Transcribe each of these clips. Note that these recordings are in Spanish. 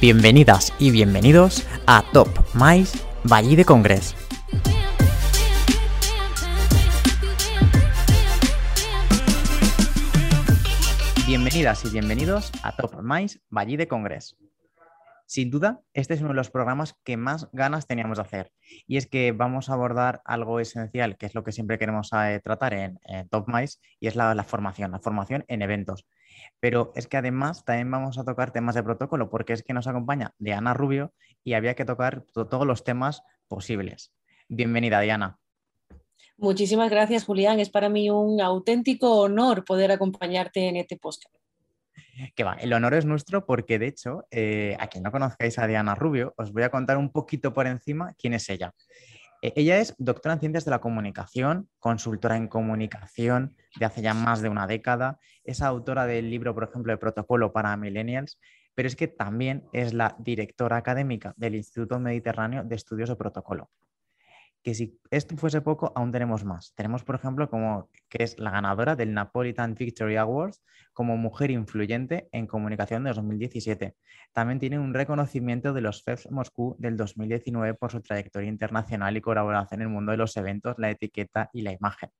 Bienvenidas y bienvenidos a Top Mais Valle de Congres. Bienvenidas y bienvenidos a Top Mais Valle de Congres. Sin duda, este es uno de los programas que más ganas teníamos de hacer. Y es que vamos a abordar algo esencial, que es lo que siempre queremos eh, tratar en, Top Mais, y es la formación, la formación en eventos. Pero es que además también vamos a tocar temas de protocolo, porque es que nos acompaña Diana Rubio y había que tocar todos los temas posibles. Bienvenida, Diana. Muchísimas gracias, Julián. Es para mí un auténtico honor poder acompañarte en este podcast. Que va, el honor es nuestro porque, de hecho, eh, a quien no conozcáis a Diana Rubio, os voy a contar un poquito por encima quién es ella. Eh, ella es doctora en Ciencias de la Comunicación, consultora en comunicación de hace ya más de una década, es autora del libro, por ejemplo, de Protocolo para Millennials, pero es que también es la directora académica del Instituto Mediterráneo de Estudios de Protocolo que si esto fuese poco, aún tenemos más. Tenemos, por ejemplo, como que es la ganadora del Napolitan Victory Awards como mujer influyente en comunicación de 2017. También tiene un reconocimiento de los FEBS Moscú del 2019 por su trayectoria internacional y colaboración en el mundo de los eventos, la etiqueta y la imagen.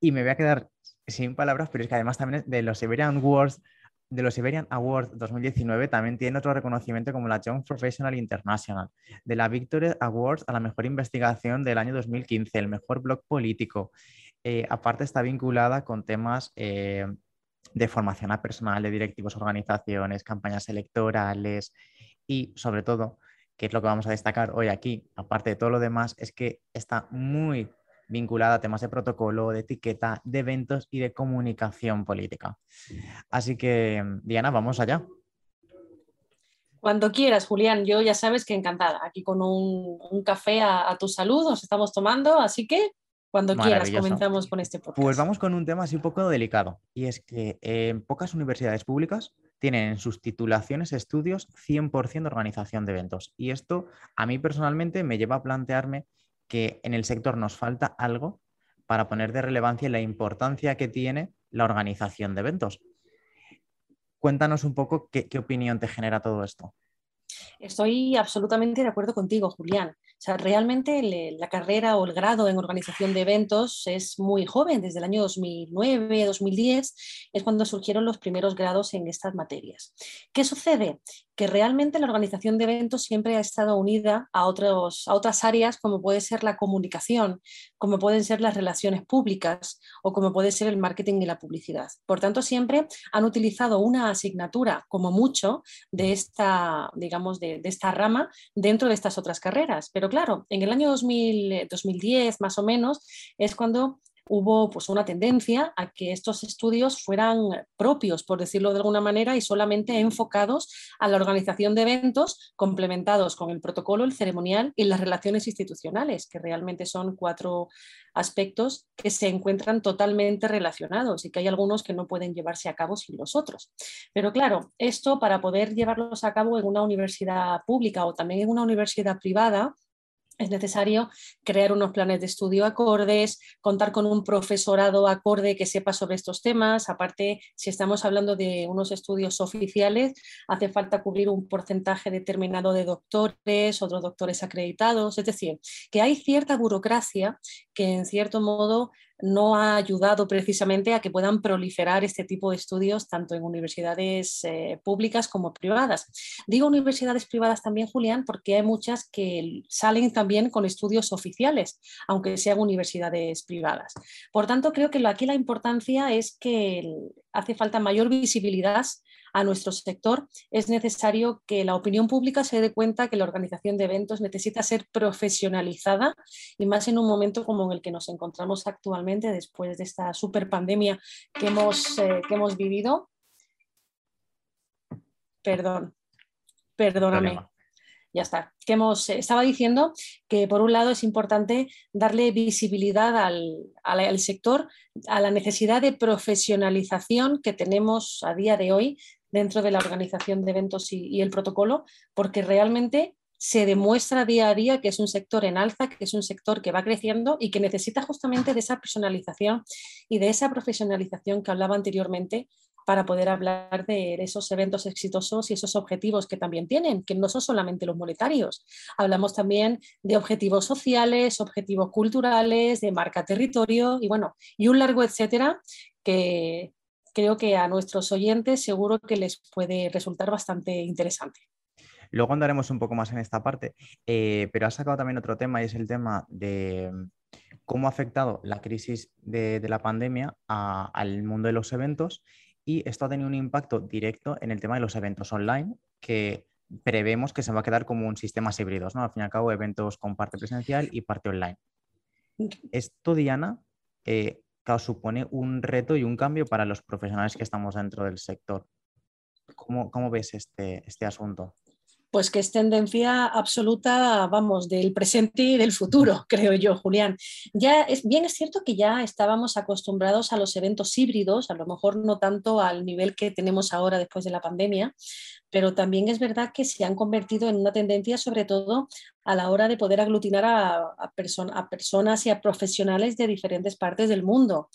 Y me voy a quedar sin palabras, pero es que además también de los Siberian Awards de los Iberian Awards 2019 también tiene otro reconocimiento como la Young Professional International, de la Victory Awards a la mejor investigación del año 2015, el mejor blog político. Eh, aparte está vinculada con temas eh, de formación a personal de directivos, organizaciones, campañas electorales y sobre todo, que es lo que vamos a destacar hoy aquí, aparte de todo lo demás, es que está muy vinculada a temas de protocolo, de etiqueta, de eventos y de comunicación política. Así que, Diana, vamos allá. Cuando quieras, Julián, yo ya sabes que encantada. Aquí con un, café a, tu salud nos estamos tomando, así que cuando quieras comenzamos con este podcast. Pues vamos con un tema así un poco delicado, y es que en pocas universidades públicas tienen en sus titulaciones estudios 100% de organización de eventos. Y esto a mí personalmente me lleva a plantearme que en el sector nos falta algo para poner de relevancia la importancia que tiene la organización de eventos. Cuéntanos un poco qué, opinión te genera todo esto. Estoy absolutamente de acuerdo contigo, Julián. O sea, realmente la carrera o el grado en organización de eventos es muy joven, desde el año 2009, 2010 es cuando surgieron los primeros grados en estas materias. ¿Qué sucede? Que realmente la organización de eventos siempre ha estado unida a, otros, a otras áreas como puede ser la comunicación, como pueden ser las relaciones públicas o como puede ser el marketing y la publicidad. Por tanto, siempre han utilizado una asignatura como mucho de esta, digamos, de, de esta rama dentro de estas otras carreras. Pero claro, en el año 2010 más o menos es cuando hubo pues, una tendencia a que estos estudios fueran propios, por decirlo de alguna manera, y solamente enfocados a la organización de eventos complementados con el protocolo, el ceremonial y las relaciones institucionales, que realmente son cuatro aspectos que se encuentran totalmente relacionados y que hay algunos que no pueden llevarse a cabo sin los otros. Pero claro, esto para poder llevarlos a cabo en una universidad pública o también en una universidad privada, es necesario crear unos planes de estudio acordes, contar con un profesorado acorde que sepa sobre estos temas. Aparte, si estamos hablando de unos estudios oficiales, hace falta cubrir un porcentaje determinado de doctores, otros doctores acreditados. Es decir, que hay cierta burocracia que en cierto modo no ha ayudado precisamente a que puedan proliferar este tipo de estudios tanto en universidades eh, públicas como privadas. Digo universidades privadas también, Julián, porque hay muchas que salen también con estudios oficiales, aunque sean universidades privadas. Por tanto, creo que aquí la importancia es que hace falta mayor visibilidad a nuestro sector, es necesario que la opinión pública se dé cuenta que la organización de eventos necesita ser profesionalizada y más en un momento como en el que nos encontramos actualmente después de esta super pandemia que hemos, eh, que hemos vivido. Perdón, perdóname. ya está. Que hemos, eh, estaba diciendo que por un lado es importante darle visibilidad al, al, sector, a la necesidad de profesionalización que tenemos a día de hoy dentro de la organización de eventos y, el protocolo, porque realmente se demuestra día a día que es un sector en alza, que es un sector que va creciendo y que necesita justamente de esa personalización y de esa profesionalización que hablaba anteriormente para poder hablar de esos eventos exitosos y esos objetivos que también tienen, que no son solamente los monetarios. Hablamos también de objetivos sociales, objetivos culturales, de marca territorio y bueno, y un largo etcétera que creo que a nuestros oyentes seguro que les puede resultar bastante interesante. Luego andaremos un poco más en esta parte, eh, pero has sacado también otro tema y es el tema de mm, cómo ha afectado la crisis de, la pandemia al mundo de los eventos y esto ha tenido un impacto directo en el tema de los eventos online que prevemos que se va a quedar como un sistema híbridos, ¿no? Al fin y al cabo, eventos con parte presencial y parte online. Esto, Diana, eh, supone un reto y un cambio para los profesionales que estamos dentro del sector. ¿Cómo, cómo ves este, este asunto? Pues que es tendencia absoluta, vamos, del presente y del futuro, creo yo, Julián. Ya es bien es cierto que ya estábamos acostumbrados a los eventos híbridos, a lo mejor no tanto al nivel que tenemos ahora después de la pandemia, pero también es verdad que se han convertido en una tendencia, sobre todo a la hora de poder aglutinar a, a personas y a profesionales de diferentes partes del mundo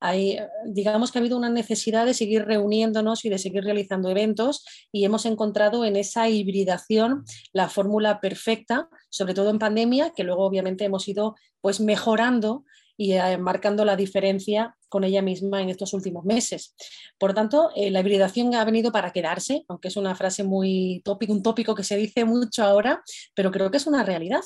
hay, digamos que ha habido una necesidad de seguir reuniéndonos y de seguir realizando eventos y hemos encontrado en esa hibridación la fórmula perfecta, sobre todo en pandemia, que luego obviamente hemos ido pues mejorando y eh, marcando la diferencia con ella misma en estos últimos meses. Por tanto, eh, la hibridación ha venido para quedarse, aunque es una frase muy tópico, un tópico que se dice mucho ahora, pero creo que es una realidad.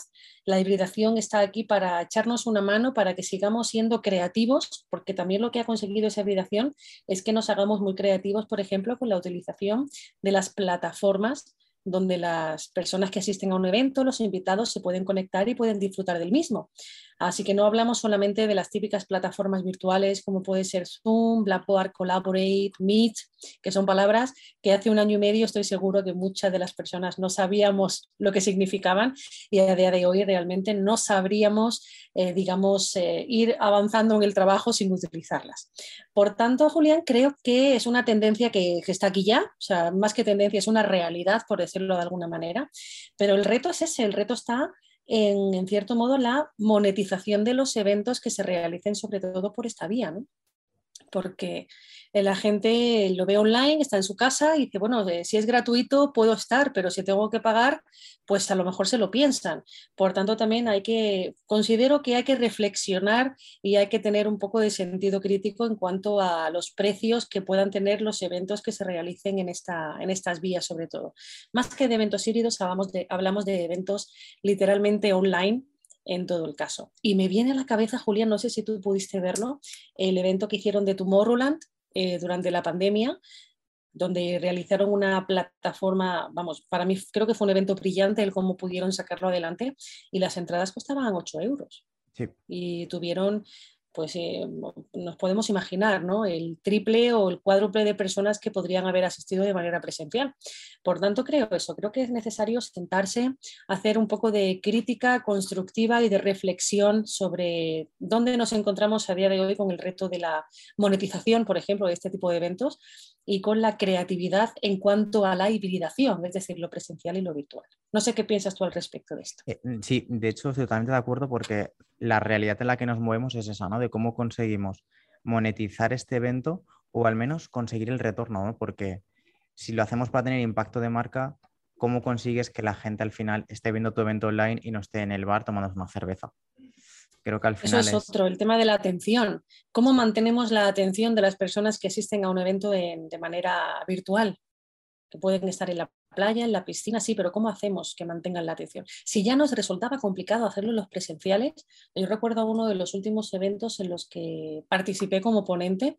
La hibridación está aquí para echarnos una mano, para que sigamos siendo creativos, porque también lo que ha conseguido esa hibridación es que nos hagamos muy creativos, por ejemplo, con la utilización de las plataformas donde las personas que asisten a un evento, los invitados, se pueden conectar y pueden disfrutar del mismo. Así que no hablamos solamente de las típicas plataformas virtuales como puede ser Zoom, Blackboard, Collaborate, Meet, que son palabras que hace un año y medio estoy seguro que muchas de las personas no sabíamos lo que significaban y a día de hoy realmente no sabríamos, eh, digamos, eh, ir avanzando en el trabajo sin utilizarlas. Por tanto, Julián, creo que es una tendencia que, que está aquí ya, o sea, más que tendencia, es una realidad, por decirlo de alguna manera, pero el reto es ese, el reto está en, cierto modo, la monetización de los eventos que se realicen sobre todo por esta vía, ¿no? porque la gente lo ve online, está en su casa y dice, bueno, eh, si es gratuito puedo estar, pero si tengo que pagar, pues a lo mejor se lo piensan. Por tanto, también hay que, considero que hay que reflexionar y hay que tener un poco de sentido crítico en cuanto a los precios que puedan tener los eventos que se realicen en, esta, en estas vías, sobre todo. Más que de eventos híbridos, hablamos de, hablamos de eventos literalmente online en todo el caso. Y me viene a la cabeza, Julián, no sé si tú pudiste verlo, el evento que hicieron de Tomorrowland eh, durante la pandemia, donde realizaron una plataforma, vamos, para mí creo que fue un evento brillante el cómo pudieron sacarlo adelante y las entradas costaban 8 euros. Y tuvieron pues eh, nos podemos imaginar ¿no? el triple o el cuádruple de personas que podrían haber asistido de manera presencial. Por tanto, creo eso, creo que es necesario sentarse, hacer un poco de crítica constructiva y de reflexión sobre dónde nos encontramos a día de hoy con el reto de la monetización, por ejemplo, de este tipo de eventos y con la creatividad en cuanto a la hibridación, es decir, lo presencial y lo virtual. No sé qué piensas tú al respecto de esto. Eh, sí, de hecho, estoy totalmente de acuerdo porque la realidad en la que nos movemos es esa, ¿no? De cómo conseguimos monetizar este evento o al menos conseguir el retorno, ¿no? Porque si lo hacemos para tener impacto de marca, ¿cómo consigues que la gente al final esté viendo tu evento online y no esté en el bar tomando una cerveza? Creo que al final Eso es, otro, el tema de la atención. ¿Cómo mantenemos la atención de las personas que asisten a un evento de manera virtual? Que pueden estar en la playa, en la piscina, sí, pero ¿cómo hacemos que mantengan la atención? Si ya nos resultaba complicado hacerlo en los presenciales, yo recuerdo uno de los últimos eventos en los que participé como ponente,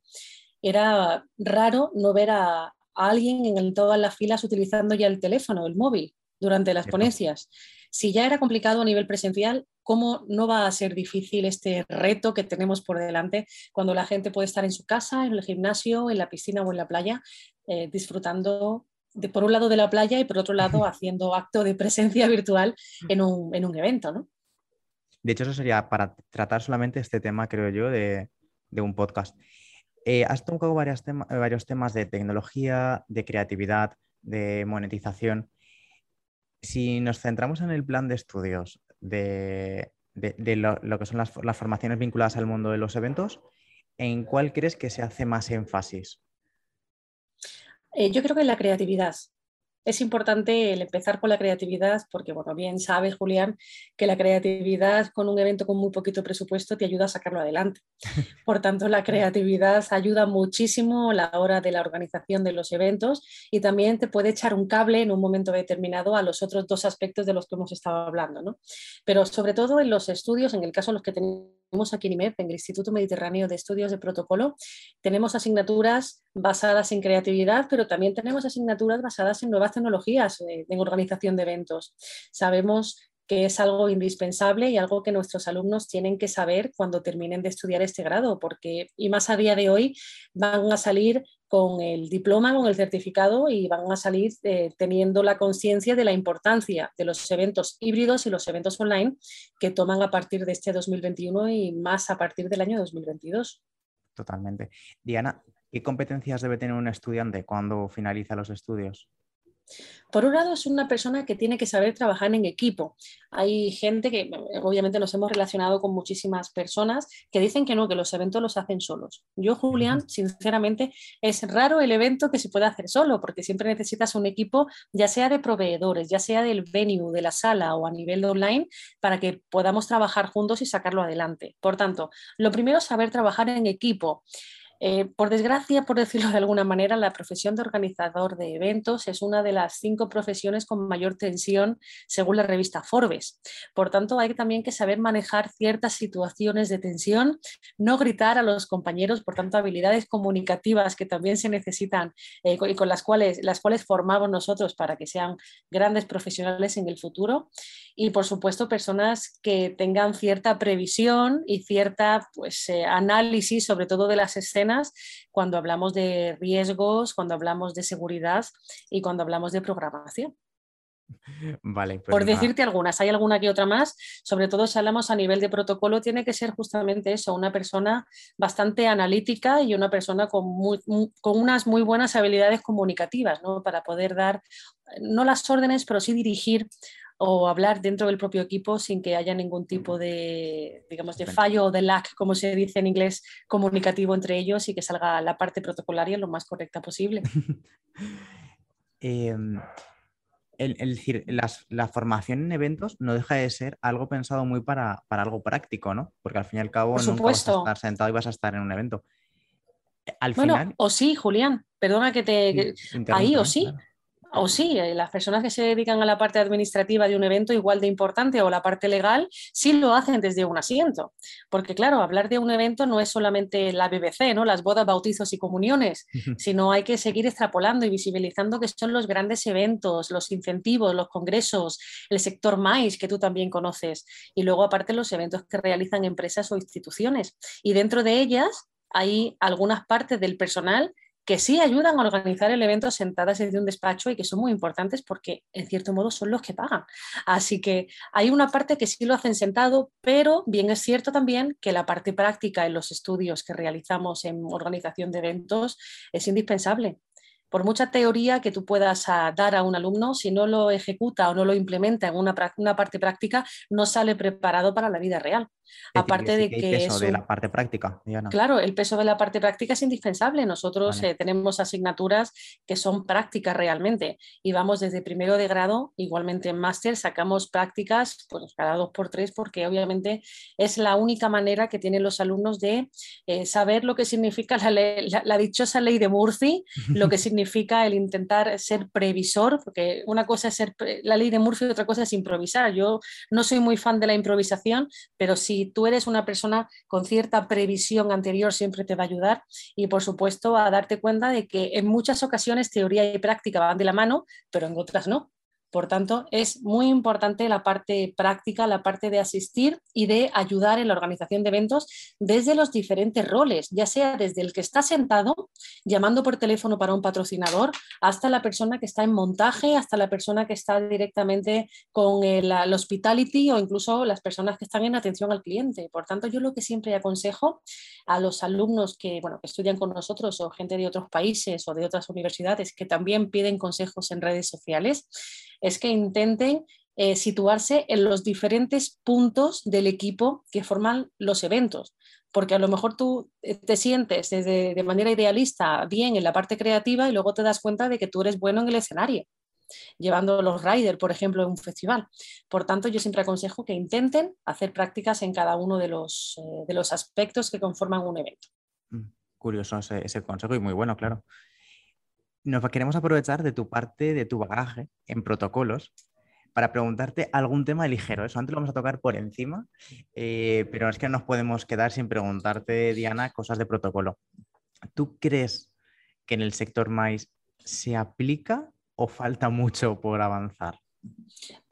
era raro no ver a, alguien en todas las filas utilizando ya el teléfono, el móvil, durante las ponencias. Si ya era complicado a nivel presencial, ¿cómo no va a ser difícil este reto que tenemos por delante cuando la gente puede estar en su casa, en el gimnasio, en la piscina o en la playa, eh, disfrutando por un lado de la playa y por otro lado haciendo acto de presencia virtual en un, evento, ¿no? De hecho, eso sería para tratar solamente este tema, creo yo, de, un podcast. Eh, has tocado varios, varios temas de tecnología, de creatividad, de monetización. Si nos centramos en el plan de estudios de, lo, que son las, las, formaciones vinculadas al mundo de los eventos, ¿en cuál crees que se hace más énfasis? Eh, yo creo que la creatividad es importante el empezar con la creatividad porque, bueno, bien sabes, Julián, que la creatividad con un evento con muy poquito presupuesto te ayuda a sacarlo adelante. Por tanto, la creatividad ayuda muchísimo a la hora de la organización de los eventos y también te puede echar un cable en un momento determinado a los otros dos aspectos de los que hemos estado hablando. ¿no? Pero sobre todo en los estudios, en el caso de los que tenemos aquí en IMEP, en el Instituto Mediterráneo de Estudios de Protocolo, tenemos asignaturas basadas en creatividad, pero también tenemos asignaturas basadas en nuevas tecnologías eh, en organización de eventos. Sabemos que es algo indispensable y algo que nuestros alumnos tienen que saber cuando terminen de estudiar este grado, porque y más a día de hoy van a salir con el diploma, con el certificado y van a salir eh, teniendo la conciencia de la importancia de los eventos híbridos y los eventos online que toman a partir de este 2021 y más a partir del año 2022. Totalmente. Diana, ¿qué competencias debe tener un estudiante cuando finaliza los estudios? Por un lado, es una persona que tiene que saber trabajar en equipo. Hay gente que, obviamente, nos hemos relacionado con muchísimas personas que dicen que no, que los eventos los hacen solos. Yo, Julián, sinceramente, es raro el evento que se pueda hacer solo, porque siempre necesitas un equipo, ya sea de proveedores, ya sea del venue, de la sala o a nivel online, para que podamos trabajar juntos y sacarlo adelante. Por tanto, lo primero es saber trabajar en equipo. Eh, por desgracia, por decirlo de alguna manera, la profesión de organizador de eventos es una de las cinco profesiones con mayor tensión según la revista Forbes. Por tanto, hay también que saber manejar ciertas situaciones de tensión, no gritar a los compañeros, por tanto, habilidades comunicativas que también se necesitan eh, y con las cuales, las cuales formamos nosotros para que sean grandes profesionales en el futuro. Y, por supuesto, personas que tengan cierta previsión y cierta pues, eh, análisis, sobre todo de las escenas cuando hablamos de riesgos, cuando hablamos de seguridad y cuando hablamos de programación. Vale, pues Por decirte algunas, hay alguna que otra más, sobre todo si hablamos a nivel de protocolo, tiene que ser justamente eso, una persona bastante analítica y una persona con, con unas muy buenas habilidades comunicativas, ¿no? Para poder dar, no las órdenes, pero sí dirigir o hablar dentro del propio equipo sin que haya ningún tipo de, digamos, de fallo o de lag, como se dice en inglés, comunicativo entre ellos y que salga la parte protocolaria lo más correcta posible. El, decir, la formación en eventos no deja de ser algo pensado muy para, algo práctico, ¿no? Porque al fin y al cabo no vas a estar sentado y vas a estar en un evento. Al bueno, o sí, Julián, perdona que te... ahí o sí. O sí, eh, las personas que se dedican a la parte administrativa de un evento igual de importante o la parte legal, sí lo hacen desde un asiento. Porque claro, hablar de un evento no es solamente la BBC, ¿no? las bodas, bautizos y comuniones, sino hay que seguir extrapolando y visibilizando que son los grandes eventos, los incentivos, los congresos, el sector MAIS que tú también conoces. Y luego aparte los eventos que realizan empresas o instituciones. Y dentro de ellas hay algunas partes del personal que sí ayudan a organizar el evento sentadas desde un despacho y que son muy importantes porque en cierto modo son los que pagan. Así que hay una parte que sí lo hacen sentado, pero bien es cierto también que la parte práctica en los estudios que realizamos en organización de eventos es indispensable por mucha teoría que tú puedas ah, dar a un alumno, si no lo ejecuta o no lo implementa en una, parte práctica, no sale preparado para la vida real. Aparte de que... El peso de la parte práctica. Claro, el peso de la parte práctica es indispensable. Nosotros eh, tenemos asignaturas que son prácticas realmente y vamos desde primero de grado, igualmente en máster, sacamos prácticas pues, cada dos por tres porque obviamente es la única manera que tienen los alumnos de eh, saber lo que significa la, la dichosa ley de Murphy, lo que significa el intentar ser previsor, porque una cosa es ser la ley de Murphy y otra cosa es improvisar. Yo no soy muy fan de la improvisación, pero tú eres una persona con cierta previsión anterior, siempre te va a ayudar y, por supuesto, a darte cuenta de que en muchas ocasiones teoría y práctica van de la mano, pero en otras no. Por tanto, es muy importante la parte práctica, la parte de asistir y de ayudar en la organización de eventos desde los diferentes roles, ya sea desde el que está sentado llamando por teléfono para un patrocinador, hasta la persona que está en montaje, hasta la persona que está directamente con el, hospitality o incluso las personas que están en atención al cliente. Por tanto, yo lo que siempre aconsejo a los alumnos que, bueno, que estudian con nosotros o gente de otros países o de otras universidades que también piden consejos en redes sociales es que intenten eh, situarse en los diferentes puntos del equipo que forman los eventos. porque a lo mejor tú eh, te sientes de, de manera idealista bien en la parte creativa y luego te das cuenta de que tú eres bueno en el escenario llevando los riders, por ejemplo, en un festival. Por tanto, yo siempre aconsejo que intenten hacer prácticas en cada uno de los, eh, de los aspectos que conforman un evento. Mm, curioso ese, consejo y muy bueno, claro. Nos queremos aprovechar de tu parte, de tu bagaje en protocolos, para preguntarte algún tema ligero. Eso antes lo vamos a tocar por encima, eh, pero es que no nos podemos quedar sin preguntarte, Diana, cosas de protocolo. ¿Tú crees que en el sector maíz se aplica o falta mucho por avanzar?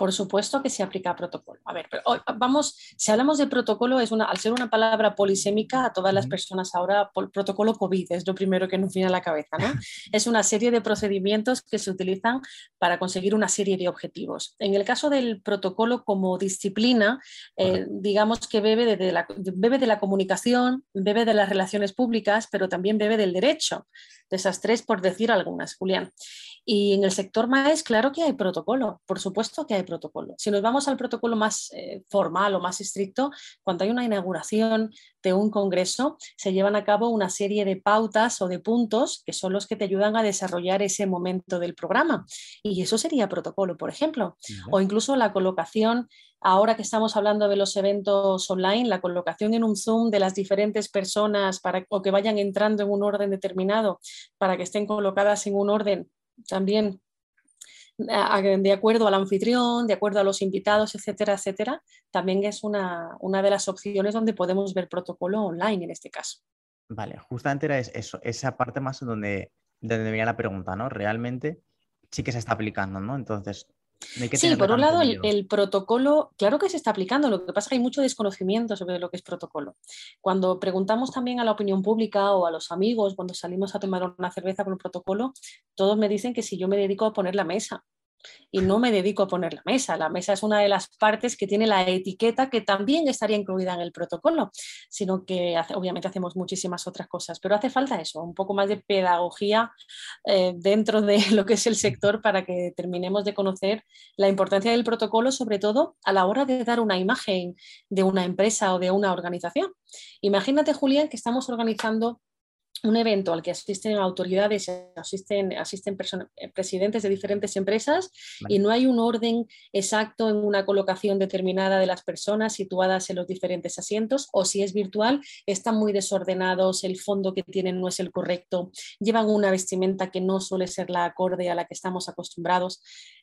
Por supuesto que se aplica protocolo. A ver, pero vamos, si hablamos de protocolo, es una, al ser una palabra polisémica, a todas las personas ahora, protocolo COVID es lo primero que nos viene a la cabeza, ¿no? es una serie de procedimientos que se utilizan para conseguir una serie de objetivos. En el caso del protocolo como disciplina, eh, digamos que bebe de, la, bebe de la comunicación, bebe de las relaciones públicas, pero también bebe del derecho, de esas tres por decir algunas, Julián. Y en el sector MAES, claro que hay protocolo, por supuesto que hay protocolo. Si nos vamos al protocolo más eh, formal o más estricto, cuando hay una inauguración de un congreso, se llevan a cabo una serie de pautas o de puntos que son los que te ayudan a desarrollar ese momento del programa. Y eso sería protocolo, por ejemplo. O incluso la colocación ahora que estamos hablando de los eventos online, la colocación en un Zoom de las diferentes personas para, o que vayan entrando en un orden determinado para que estén colocadas en un orden también de acuerdo al anfitrión, de acuerdo a los invitados, etcétera, etcétera, también es una, de las opciones donde podemos ver protocolo online en este caso. Vale, justamente era eso, esa parte más donde, donde venía la pregunta, ¿no? Realmente sí que se está aplicando, ¿no? Entonces, sí, por un lado, el, protocolo, claro que se está aplicando, lo que pasa es que hay mucho desconocimiento sobre lo que es protocolo. Cuando preguntamos también a la opinión pública o a los amigos, cuando salimos a tomar una cerveza con el protocolo, todos me dicen que si yo me dedico a poner la mesa, y no me dedico a poner la mesa. La mesa es una de las partes que tiene la etiqueta que también estaría incluida en el protocolo, sino que obviamente hacemos muchísimas otras cosas, pero hace falta eso, un poco más de pedagogía eh, dentro de lo que es el sector para que terminemos de conocer la importancia del protocolo, sobre todo a la hora de dar una imagen de una empresa o de una organización. Imagínate, Julián, que estamos organizando un evento al que asisten autoridades, asisten, asisten eh, presidentes de diferentes empresas y no hay un orden exacto en una colocación determinada de las personas situadas en los diferentes asientos o si es virtual, están muy desordenados, el fondo que tienen no es el correcto, llevan una vestimenta que no suele ser la acorde a la que estamos acostumbrados.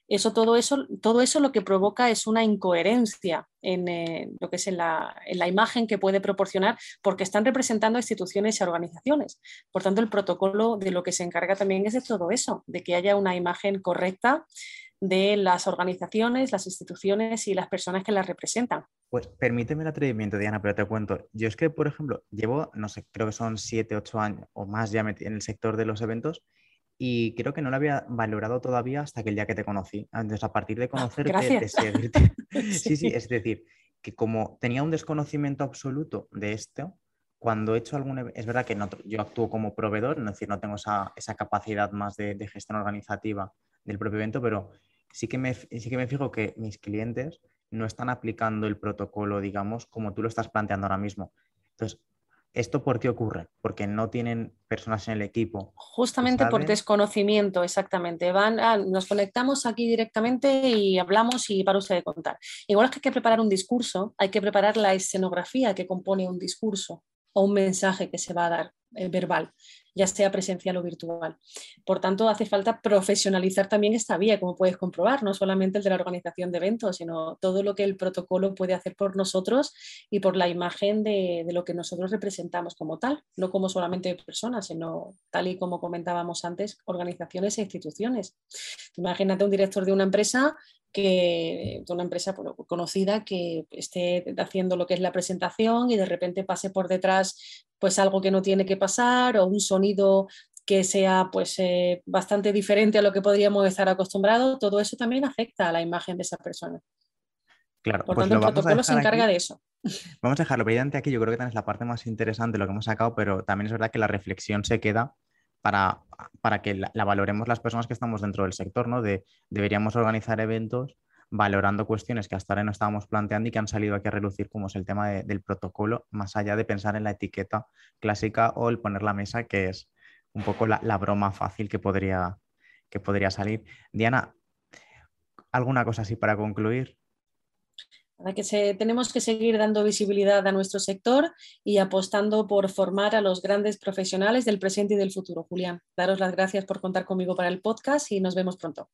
Eso, todo, eso, todo eso lo que provoca es una incoherencia en eh, lo que es en la, imagen que puede proporcionar, porque están representando instituciones y organizaciones. Por tanto, el protocolo de lo que se encarga también es de todo eso, de que haya una imagen correcta de las organizaciones, las instituciones y las personas que las representan. Pues permíteme el atrevimiento, Diana, pero te cuento. Yo es que, por ejemplo, llevo, no sé, creo que son siete, ocho años o más ya en el sector de los eventos y creo que no lo había valorado todavía hasta que el día que te conocí. Entonces, a partir de ah, conocerte, de seguirte. sí. sí, es decir, que como tenía un desconocimiento absoluto de esto, cuando he hecho algún es verdad que no, yo actúo como proveedor, es decir, no tengo esa, esa capacidad más de, de, gestión organizativa del propio evento, pero sí que, me, sí que me fijo que mis clientes no están aplicando el protocolo, digamos, como tú lo estás planteando ahora mismo. Entonces, ¿Esto por qué ocurre? Porque no tienen personas en el equipo. Justamente por desconocimiento, exactamente. Van, ah, nos conectamos aquí directamente y hablamos y para usted de contar. Igual es que hay que preparar un discurso, hay que preparar la escenografía que compone un discurso o un mensaje que se va a dar eh, verbal ya sea presencial o virtual. Por tanto, hace falta profesionalizar también esta vía, como puedes comprobar, no solamente el de la organización de eventos, sino todo lo que el protocolo puede hacer por nosotros y por la imagen de, lo que nosotros representamos como tal, no como solamente personas, sino tal y como comentábamos antes, organizaciones e instituciones. Imagínate un director de una empresa que de una empresa conocida que esté haciendo lo que es la presentación y de repente pase por detrás pues algo que no tiene que pasar o un sonido que sea pues eh, bastante diferente a lo que podríamos estar acostumbrados, todo eso también afecta a la imagen de esa persona. Claro, Por pues tanto, el protocolo se encarga de eso. Vamos a dejarlo brillante aquí, yo creo que también es la parte más interesante de lo que hemos sacado, pero también es verdad que la reflexión se queda para, para que la, valoremos las personas que estamos dentro del sector, ¿no? De, deberíamos organizar eventos valorando cuestiones que hasta ahora no estábamos planteando y que han salido aquí a relucir, como es el tema del protocolo, más allá de pensar en la etiqueta clásica o el poner la mesa, que es un poco la, broma fácil que podría, que podría salir. Diana, ¿alguna cosa así para concluir? Tenemos que seguir dando visibilidad a nuestro sector y apostando por formar a los grandes profesionales del presente y del futuro. Julián, daros las gracias por contar conmigo para el podcast y nos vemos pronto.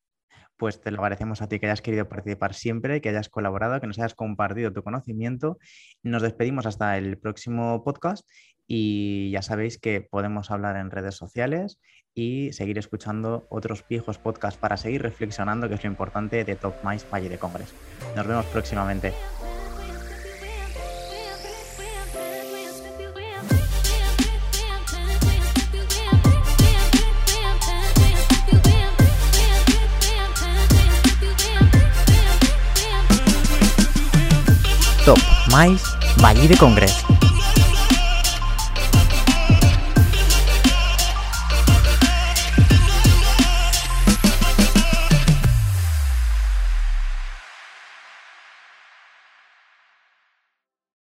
Pues te lo agradecemos a ti que hayas querido participar siempre, que hayas colaborado, que nos hayas compartido tu conocimiento. Nos despedimos hasta el próximo podcast y ya sabéis que podemos hablar en redes sociales y seguir escuchando otros viejos podcasts para seguir reflexionando, que es lo importante de Top Mice Valle de Congres. Nos vemos próximamente. Top Mais Valle de Congres.